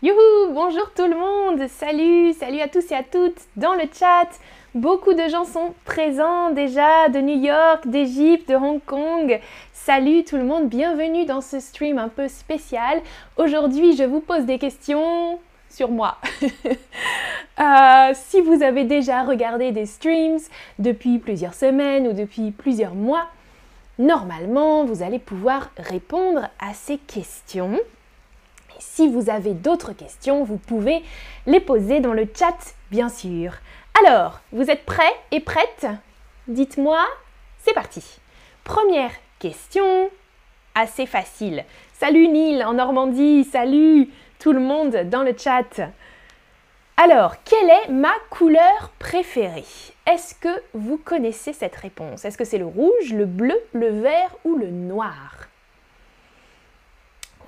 Youhou, bonjour tout le monde, salut, salut à tous et à toutes dans le chat. Beaucoup de gens sont présents déjà de New York, d'Égypte, de Hong Kong. Salut tout le monde, bienvenue dans ce stream un peu spécial. Aujourd'hui, je vous pose des questions sur moi. Euh, si vous avez déjà regardé des streams depuis plusieurs semaines ou depuis plusieurs mois, normalement, vous allez pouvoir répondre à ces questions. Si vous avez d'autres questions, vous pouvez les poser dans le chat, bien sûr. Alors, vous êtes prêts et prêtes? Dites-moi, c'est parti. Première question, assez facile. Salut Neil en Normandie, salut tout le monde dans le chat. Alors, quelle est ma couleur préférée? Est-ce que vous connaissez cette réponse? Est-ce que c'est le rouge, le bleu, le vert ou le noir?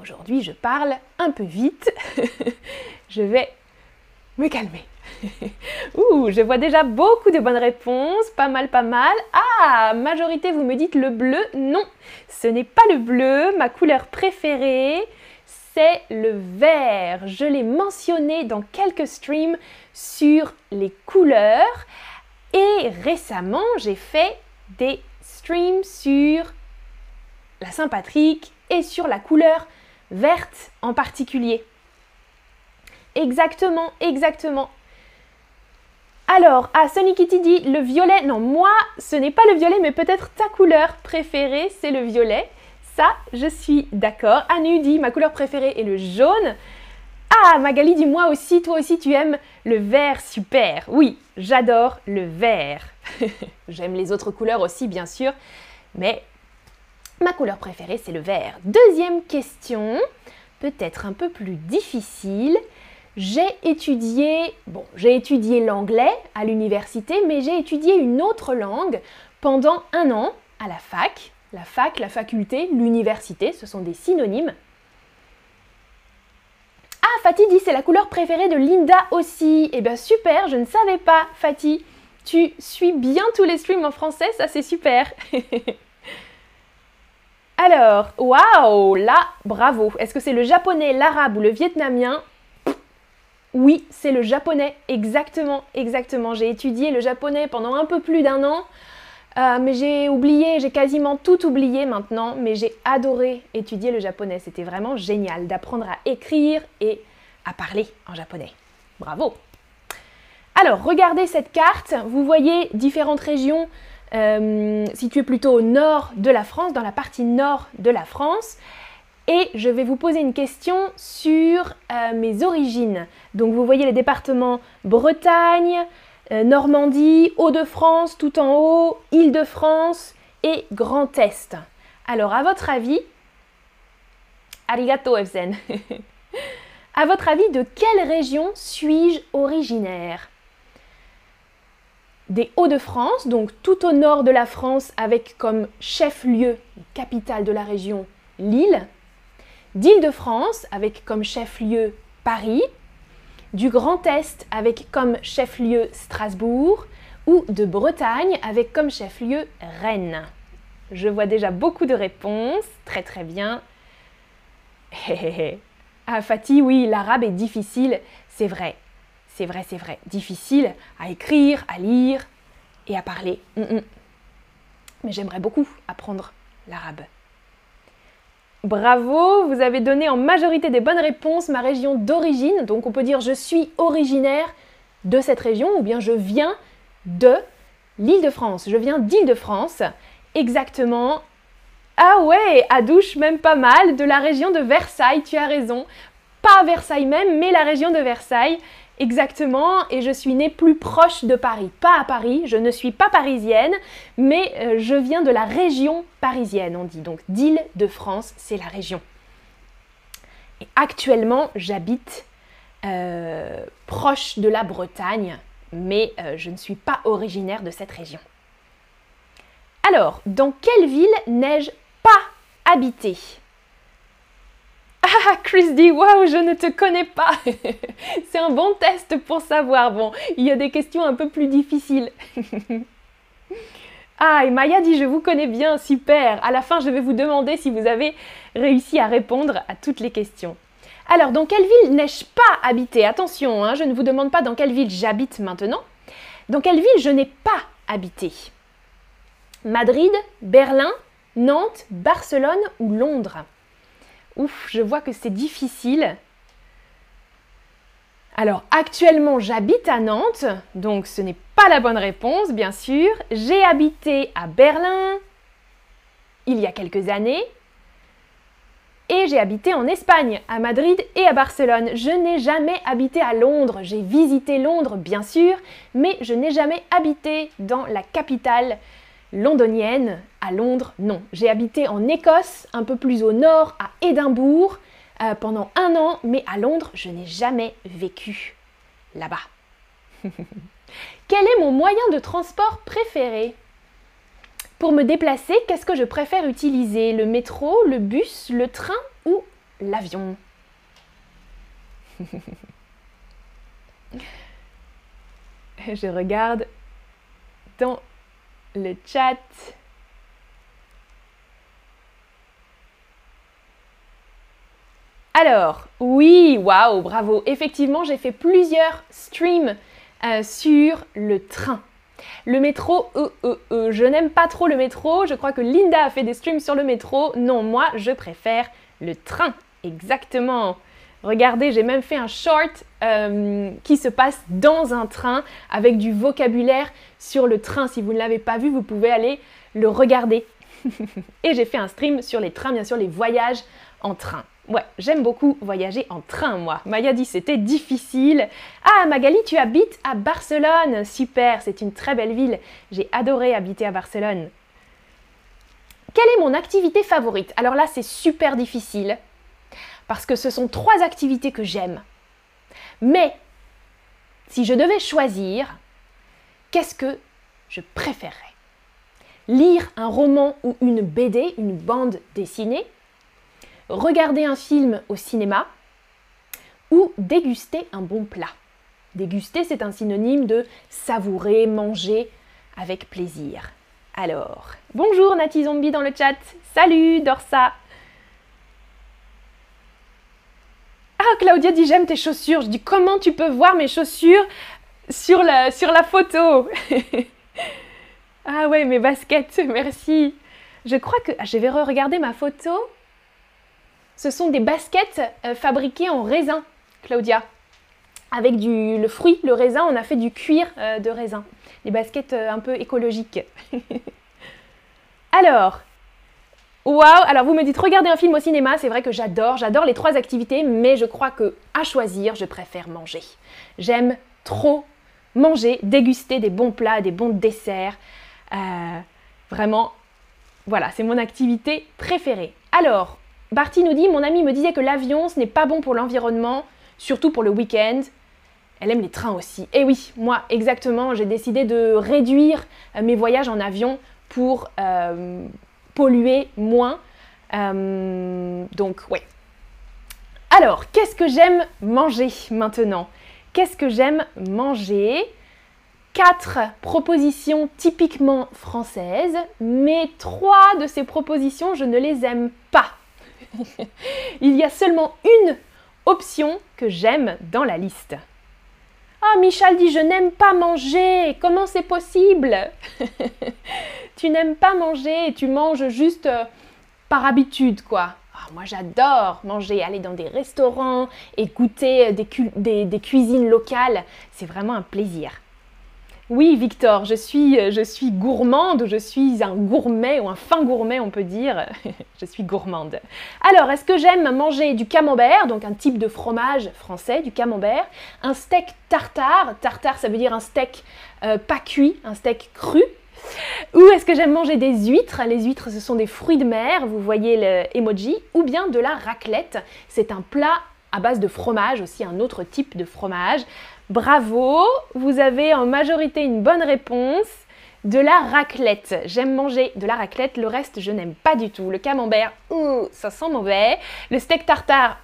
Aujourd'hui, je parle un peu vite. je vais me calmer. Ouh, je vois déjà beaucoup de bonnes réponses, pas mal, pas mal. Ah, majorité, vous me dites le bleu. Non, ce n'est pas le bleu. Ma couleur préférée, c'est le vert. Je l'ai mentionné dans quelques streams sur les couleurs. Et récemment, j'ai fait des streams sur la Saint-Patrick et sur la couleur verte en particulier. Exactement, exactement. Alors, ah, Sonny Kitty dit le violet. Non, moi, ce n'est pas le violet, mais peut-être ta couleur préférée, c'est le violet. Ça, je suis d'accord. Anu dit ma couleur préférée est le jaune. Ah, Magali dit moi aussi, toi aussi, tu aimes le vert, super. Oui, j'adore le vert. J'aime les autres couleurs aussi, bien sûr, mais Ma couleur préférée, c'est le vert. Deuxième question, peut-être un peu plus difficile. J'ai étudié, bon, j'ai étudié l'anglais à l'université, mais j'ai étudié une autre langue pendant un an à la fac. La fac, la faculté, l'université, ce sont des synonymes. Ah, Fatih dit c'est la couleur préférée de Linda aussi. Eh bien super, je ne savais pas, Fatih. Tu suis bien tous les streams en français, ça c'est super. Alors, waouh, là, bravo. Est-ce que c'est le japonais, l'arabe ou le vietnamien? Oui, c'est le japonais, exactement, exactement. J'ai étudié le japonais pendant un peu plus d'un an, euh, mais j'ai oublié, j'ai quasiment tout oublié maintenant, mais j'ai adoré étudier le japonais. C'était vraiment génial d'apprendre à écrire et à parler en japonais. Bravo alors, regardez cette carte, vous voyez différentes régions euh, situé plutôt au nord de la France, dans la partie nord de la France. Et je vais vous poser une question sur euh, mes origines. Donc vous voyez les départements Bretagne, euh, Normandie, Hauts-de-France tout en haut, Île-de-France et Grand Est. Alors à votre avis, arigato Evzen, à votre avis de quelle région suis-je originaire? Des Hauts-de-France, donc tout au nord de la France avec comme chef-lieu, capitale de la région, Lille, d'Île-de-France avec comme chef-lieu Paris, du Grand Est avec comme chef-lieu Strasbourg ou de Bretagne avec comme chef-lieu Rennes. Je vois déjà beaucoup de réponses, très très bien. ah Fatih, oui, l'arabe est difficile, c'est vrai. C'est vrai, c'est vrai. Difficile à écrire, à lire et à parler. Mm, mm. Mais j'aimerais beaucoup apprendre l'arabe. Bravo, vous avez donné en majorité des bonnes réponses ma région d'origine. Donc on peut dire je suis originaire de cette région ou bien je viens de l'Île-de-France. Je viens d'Île-de-France. Exactement. Ah ouais, à douche même pas mal, de la région de Versailles, tu as raison. Pas Versailles même, mais la région de Versailles. Exactement, et je suis née plus proche de Paris, pas à Paris, je ne suis pas parisienne, mais euh, je viens de la région parisienne, on dit. Donc d'Île-de-France, c'est la région. Et actuellement, j'habite euh, proche de la Bretagne, mais euh, je ne suis pas originaire de cette région. Alors, dans quelle ville n'ai-je pas habité ah, Chris dit Waouh, je ne te connais pas C'est un bon test pour savoir. Bon, il y a des questions un peu plus difficiles. ah, et Maya dit Je vous connais bien, super À la fin, je vais vous demander si vous avez réussi à répondre à toutes les questions. Alors, dans quelle ville n'ai-je pas habité? Attention, hein, je ne vous demande pas dans quelle ville j'habite maintenant. Dans quelle ville je n'ai pas habité? Madrid, Berlin, Nantes, Barcelone ou Londres? Ouf, je vois que c'est difficile. Alors actuellement j'habite à Nantes, donc ce n'est pas la bonne réponse bien sûr. J'ai habité à Berlin il y a quelques années et j'ai habité en Espagne, à Madrid et à Barcelone. Je n'ai jamais habité à Londres. J'ai visité Londres bien sûr, mais je n'ai jamais habité dans la capitale londonienne. À Londres, non. J'ai habité en Écosse, un peu plus au nord, à Édimbourg, euh, pendant un an, mais à Londres, je n'ai jamais vécu là-bas. Quel est mon moyen de transport préféré? Pour me déplacer, qu'est-ce que je préfère utiliser? Le métro, le bus, le train ou l'avion? Je regarde dans le chat. Alors, oui, waouh, bravo. Effectivement, j'ai fait plusieurs streams euh, sur le train. Le métro, euh, euh, je n'aime pas trop le métro. Je crois que Linda a fait des streams sur le métro. Non, moi, je préfère le train. Exactement. Regardez, j'ai même fait un short qui se passe dans un train avec du vocabulaire sur le train. Si vous ne l'avez pas vu, vous pouvez aller le regarder. Et j'ai fait un stream sur les trains, bien sûr, les voyages en train. Ouais, j'aime beaucoup voyager en train, moi. Maya dit c'était difficile. Ah, Magali, tu habites à Barcelone. Super, c'est une très belle ville. J'ai adoré habiter à Barcelone. Quelle est mon activité favorite? Alors là, c'est super difficile parce que ce sont trois activités que j'aime. Mais si je devais choisir, qu'est-ce que je préférerais? Lire un roman ou une BD, une bande dessinée? Regarder un film au cinéma ou déguster un bon plat. Déguster, c'est un synonyme de savourer, manger avec plaisir. Alors, bonjour Nati Zombie dans le chat. Salut Dorsa. Ah, Claudia dit j'aime tes chaussures. Je dis comment tu peux voir mes chaussures sur la, photo? Ah ouais, mes baskets, merci. Je crois que je vais re-regarder ma photo ce sont des baskets euh, fabriquées en raisin, Claudia. Avec du, le fruit, le raisin, on a fait du cuir euh, de raisin. Des baskets euh, un peu écologiques. alors, waouh Alors vous me dites regarder un film au cinéma, c'est vrai que j'adore, j'adore les trois activités, mais je crois que à choisir, je préfère manger. J'aime trop manger, déguster des bons plats, des bons desserts. vraiment, voilà, c'est mon activité préférée. Alors, Barty nous dit Mon amie me disait que l'avion, ce n'est pas bon pour l'environnement, surtout pour le week-end. Elle aime les trains aussi. Et oui, moi, exactement, j'ai décidé de réduire euh, mes voyages en avion pour euh, polluer moins. Euh, donc, ouais. Alors, qu'est-ce que j'aime manger maintenant? Qu'est-ce que j'aime manger? Quatre propositions typiquement françaises, mais trois de ces propositions, je ne les aime pas. Il y a seulement une option que j'aime dans la liste. Ah, Michel dit Je n'aime pas manger. Comment c'est possible? Tu n'aimes pas manger et tu manges juste euh, par habitude, quoi. Ah, moi, j'adore manger, aller dans des restaurants et goûter des cuisines locales. C'est vraiment un plaisir. Oui, Victor, je suis, je suis gourmande, je suis un gourmet ou un fin gourmet, on peut dire. je suis gourmande. Alors, est-ce que j'aime manger du camembert, donc un type de fromage français, du camembert, un steak tartare, tartare ça veut dire un steak euh, pas cuit, un steak cru, ou est-ce que j'aime manger des huîtres? Les huîtres, ce sont des fruits de mer, vous voyez le emoji, ou bien de la raclette. C'est un plat à base de fromage, aussi un autre type de fromage. Bravo, vous avez en majorité une bonne réponse. De la raclette. J'aime manger de la raclette, le reste je n'aime pas du tout. Le camembert, ça sent mauvais. Le steak tartare,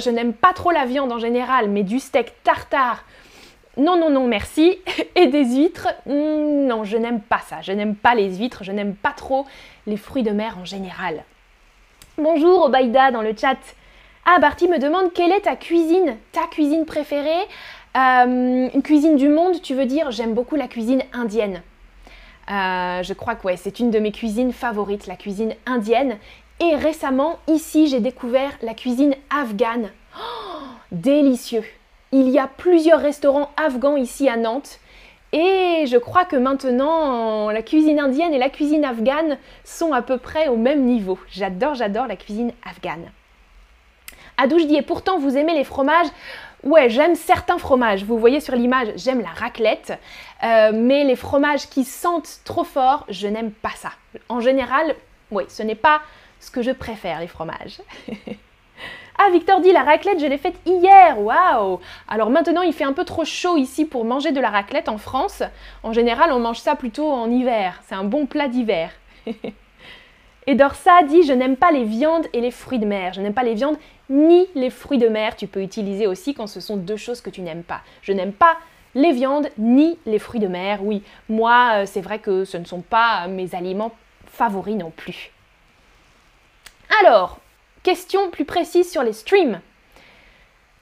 je n'aime pas trop la viande en général, mais du steak tartare, non, non, non, merci. Et des huîtres, hmm, non, je n'aime pas ça. Je n'aime pas les huîtres, je n'aime pas trop les fruits de mer en général. Bonjour Obaïda dans le chat. Ah, Barty me demande quelle est ta cuisine, ta cuisine préférée? Euh, Une cuisine du monde, tu veux dire? J'aime beaucoup la cuisine indienne. Euh, je crois que ouais, c'est une de mes cuisines favorites, la cuisine indienne. Et récemment, ici, j'ai découvert la cuisine afghane. Oh, délicieux. Il y a plusieurs restaurants afghans ici à Nantes. Et je crois que maintenant, la cuisine indienne et la cuisine afghane sont à peu près au même niveau. J'adore, j'adore la cuisine afghane. Adou, je dis, et pourtant vous aimez les fromages? Ouais, j'aime certains fromages. Vous voyez sur l'image, j'aime la raclette. Euh, mais les fromages qui sentent trop fort, je n'aime pas ça. En général, oui, ce n'est pas ce que je préfère, les fromages. ah, Victor dit, la raclette, je l'ai faite hier. Waouh Alors maintenant, il fait un peu trop chaud ici pour manger de la raclette en France. En général, on mange ça plutôt en hiver. C'est un bon plat d'hiver. Et Dorsa dit Je n'aime pas les viandes et les fruits de mer. Je n'aime pas les viandes ni les fruits de mer. Tu peux utiliser aussi quand ce sont deux choses que tu n'aimes pas. Je n'aime pas les viandes ni les fruits de mer. Oui, moi, euh, c'est vrai que ce ne sont pas mes aliments favoris non plus. Alors, question plus précise sur les streams.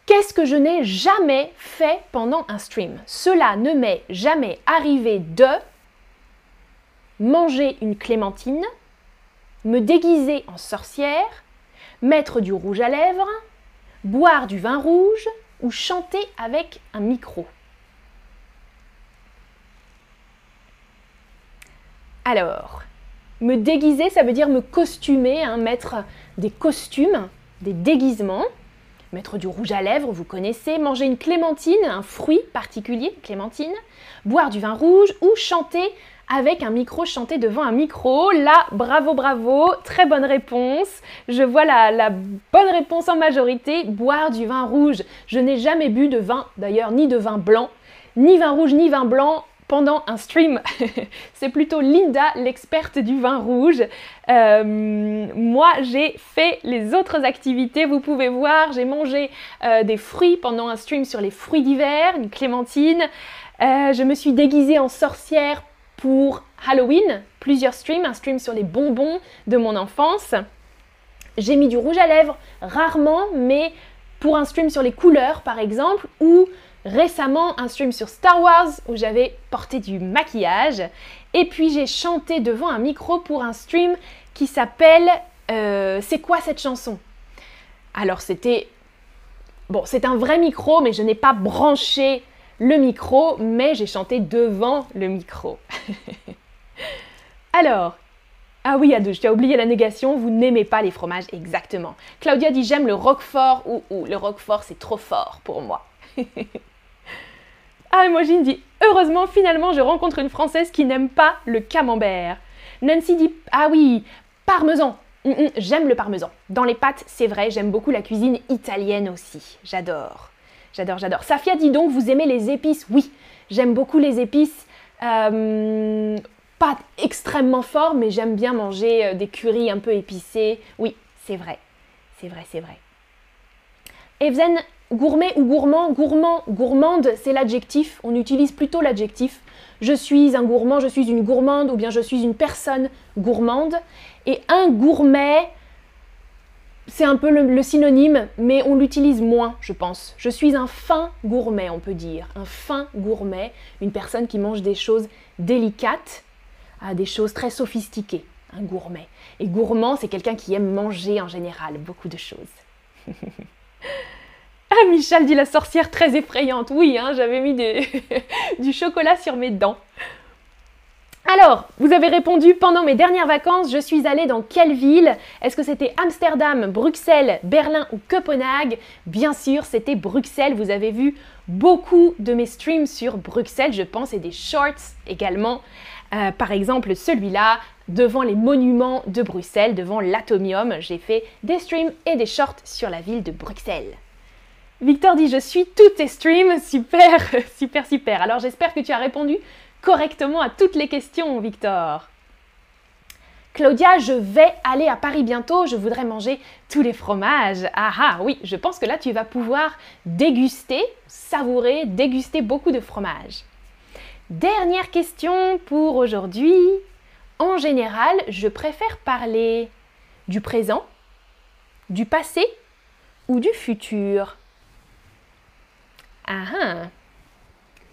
Qu'est-ce que je n'ai jamais fait pendant un stream? Cela ne m'est jamais arrivé de manger une clémentine, me déguiser en sorcière, mettre du rouge à lèvres, boire du vin rouge ou chanter avec un micro. Alors, me déguiser, ça veut dire me costumer, hein, mettre des costumes, des déguisements, mettre du rouge à lèvres, vous connaissez, manger une clémentine, un fruit particulier, clémentine, boire du vin rouge ou chanter avec un micro chanté devant un micro. Là, bravo, bravo, très bonne réponse. Je vois la, la bonne réponse en majorité, boire du vin rouge. Je n'ai jamais bu de vin, d'ailleurs, ni de vin blanc, ni vin rouge, ni vin blanc pendant un stream. C'est plutôt Linda, l'experte du vin rouge. Euh, moi, j'ai fait les autres activités. Vous pouvez voir, j'ai mangé euh, des fruits pendant un stream sur les fruits d'hiver, une clémentine. Euh, je me suis déguisée en sorcière pour Halloween, plusieurs streams, un stream sur les bonbons de mon enfance. J'ai mis du rouge à lèvres, rarement, mais pour un stream sur les couleurs par exemple, ou récemment un stream sur Star Wars où j'avais porté du maquillage. Et puis j'ai chanté devant un micro pour un stream qui s'appelle euh, C'est quoi cette chanson? Alors c'était... Bon, c'est un vrai micro, mais je n'ai pas branché le micro, mais j'ai chanté devant le micro. Alors, ah oui, Adouche, tu as oublié la négation, vous n'aimez pas les fromages exactement. Claudia dit j'aime le roquefort ou, ou le roquefort c'est trop fort pour moi. ah, Emojine dit heureusement finalement je rencontre une française qui n'aime pas le camembert. Nancy dit ah oui, parmesan. Mm, mm, j'aime le parmesan. Dans les pâtes, c'est vrai, j'aime beaucoup la cuisine italienne aussi. J'adore. J'adore, j'adore. Safia dit donc, vous aimez les épices Oui, j'aime beaucoup les épices. Euh, pas extrêmement fort, mais j'aime bien manger euh, des currys un peu épicés. Oui, c'est vrai. C'est vrai, c'est vrai. Evzen, gourmet ou gourmand Gourmand, gourmande, c'est l'adjectif. On utilise plutôt l'adjectif. Je suis un gourmand, je suis une gourmande, ou bien je suis une personne gourmande. Et un gourmet, c'est un peu le, synonyme, mais on l'utilise moins, je pense. Je suis un fin gourmet, on peut dire. Un fin gourmet, une personne qui mange des choses délicates des choses très sophistiquées. Un gourmet. Et gourmand, c'est quelqu'un qui aime manger en général, beaucoup de choses. ah, Michel dit la sorcière très effrayante. Oui, hein, j'avais mis du chocolat sur mes dents. Alors, vous avez répondu pendant mes dernières vacances, je suis allée dans quelle ville? Est-ce que c'était Amsterdam, Bruxelles, Berlin ou Copenhague? Bien sûr, c'était Bruxelles. Vous avez vu beaucoup de mes streams sur Bruxelles, je pense, et des shorts également. Euh, par exemple, celui-là, devant les monuments de Bruxelles, devant l'Atomium, j'ai fait des streams et des shorts sur la ville de Bruxelles. Victor dit je suis tous tes streams, super, super, super. Alors j'espère que tu as répondu correctement à toutes les questions, Victor. Claudia, je vais aller à Paris bientôt, je voudrais manger tous les fromages. Ah ah, oui, je pense que là tu vas pouvoir déguster, savourer, déguster beaucoup de fromages. Dernière question pour aujourd'hui. En général, je préfère parler du présent, du passé, ou du futur Ah ah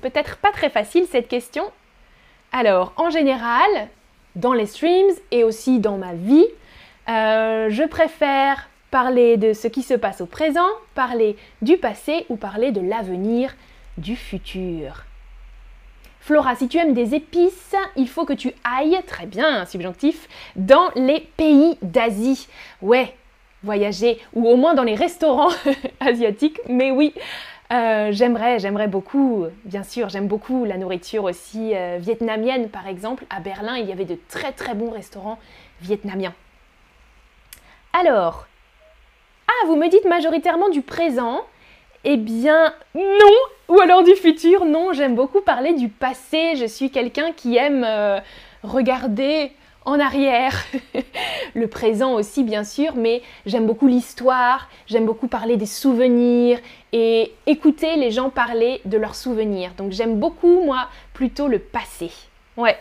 Peut-être pas très facile cette question. Alors, en général, dans les streams et aussi dans ma vie, euh, je préfère parler de ce qui se passe au présent, parler du passé ou parler de l'avenir, du futur. Flora, si tu aimes des épices, il faut que tu ailles, très bien, subjonctif, dans les pays d'Asie. Ouais, voyager, ou au moins dans les restaurants asiatiques, mais oui, euh, j'aimerais, j'aimerais beaucoup, bien sûr, j'aime beaucoup la nourriture aussi euh, vietnamienne, par exemple. À Berlin, il y avait de très très bons restaurants vietnamiens. Alors, ah, vous me dites majoritairement du présent. Eh bien, non Ou alors du futur Non, j'aime beaucoup parler du passé. Je suis quelqu'un qui aime euh, regarder en arrière, le présent aussi bien sûr, mais j'aime beaucoup l'histoire, j'aime beaucoup parler des souvenirs et écouter les gens parler de leurs souvenirs. Donc j'aime beaucoup moi plutôt le passé. Ouais.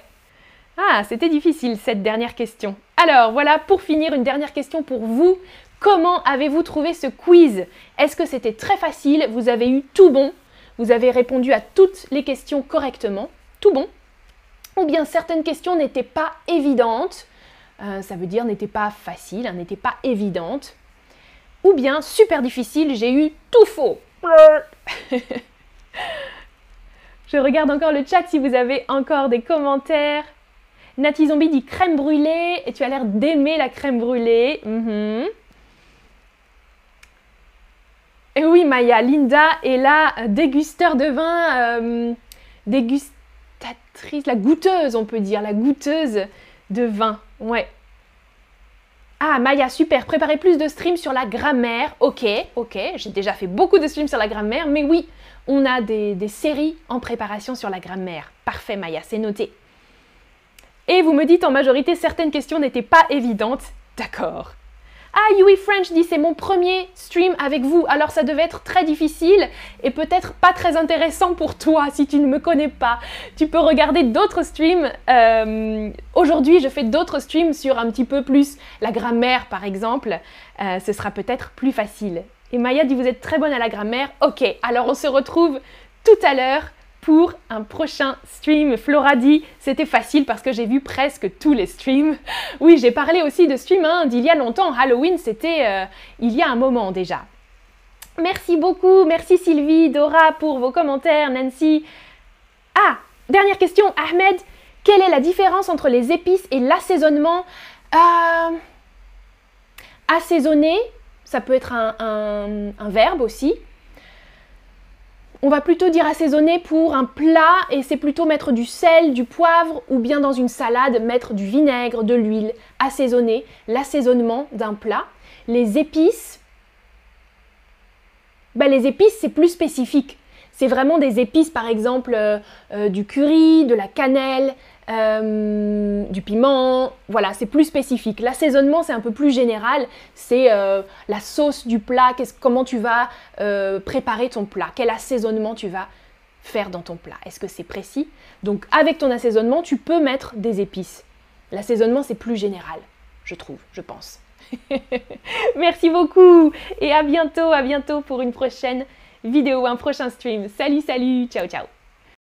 Ah, c'était difficile cette dernière question. Alors voilà, pour finir, une dernière question pour vous. Comment avez-vous trouvé ce quiz? Est-ce que c'était très facile? Vous avez eu tout bon? Vous avez répondu à toutes les questions correctement Tout bon? Ou bien certaines questions n'étaient pas évidentes euh, Ça veut dire n'étaient pas faciles, hein, n'étaient pas évidentes. Ou bien super difficile, j'ai eu tout faux. Je regarde encore le chat si vous avez encore des commentaires. Nati Zombie dit crème brûlée et tu as l'air d'aimer la crème brûlée. Mhm. Et oui, Maya, Linda est la dégusteur de vin, euh, la goûteuse, on peut dire, la goûteuse de vin. Ouais. Ah, Maya, super. Préparez plus de streams sur la grammaire. Ok, ok. J'ai déjà fait beaucoup de streams sur la grammaire, mais oui, on a des séries en préparation sur la grammaire. Parfait, Maya, c'est noté. Et vous me dites en majorité certaines questions n'étaient pas évidentes. D'accord. Ah, Yui French dit c'est mon premier stream avec vous, alors ça devait être très difficile et peut-être pas très intéressant pour toi si tu ne me connais pas. Tu peux regarder d'autres streams. Euh, aujourd'hui, je fais d'autres streams sur un petit peu plus la grammaire par exemple. Euh, ce sera peut-être plus facile. Et Maya dit vous êtes très bonne à la grammaire. Ok, alors on se retrouve tout à l'heure pour un prochain stream. Flora dit c'était facile parce que j'ai vu presque tous les streams. Oui, j'ai parlé aussi de stream hein, d'il y a longtemps. Halloween, c'était euh, il y a un moment déjà. Merci beaucoup, merci Sylvie, Dora pour vos commentaires, Nancy. Ah, dernière question, Ahmed, quelle est la différence entre les épices et l'assaisonnement? Euh, Assaisonner, ça peut être un verbe aussi on va plutôt dire assaisonner pour un plat et c'est plutôt mettre du sel, du poivre ou bien dans une salade mettre du vinaigre, de l'huile, assaisonner, l'assaisonnement d'un plat. Les épices, ben les épices c'est plus spécifique. C'est vraiment des épices par exemple euh, euh, du curry, de la cannelle, euh, du piment, voilà, c'est plus spécifique. L'assaisonnement, c'est un peu plus général, c'est euh, la sauce du plat, comment tu vas euh, préparer ton plat, quel assaisonnement tu vas faire dans ton plat? Est-ce que c'est précis? Donc avec ton assaisonnement, tu peux mettre des épices. L'assaisonnement, c'est plus général, je trouve, je pense. Merci beaucoup et à bientôt, à bientôt pour une prochaine vidéo, un prochain stream. Salut, salut, ciao, ciao.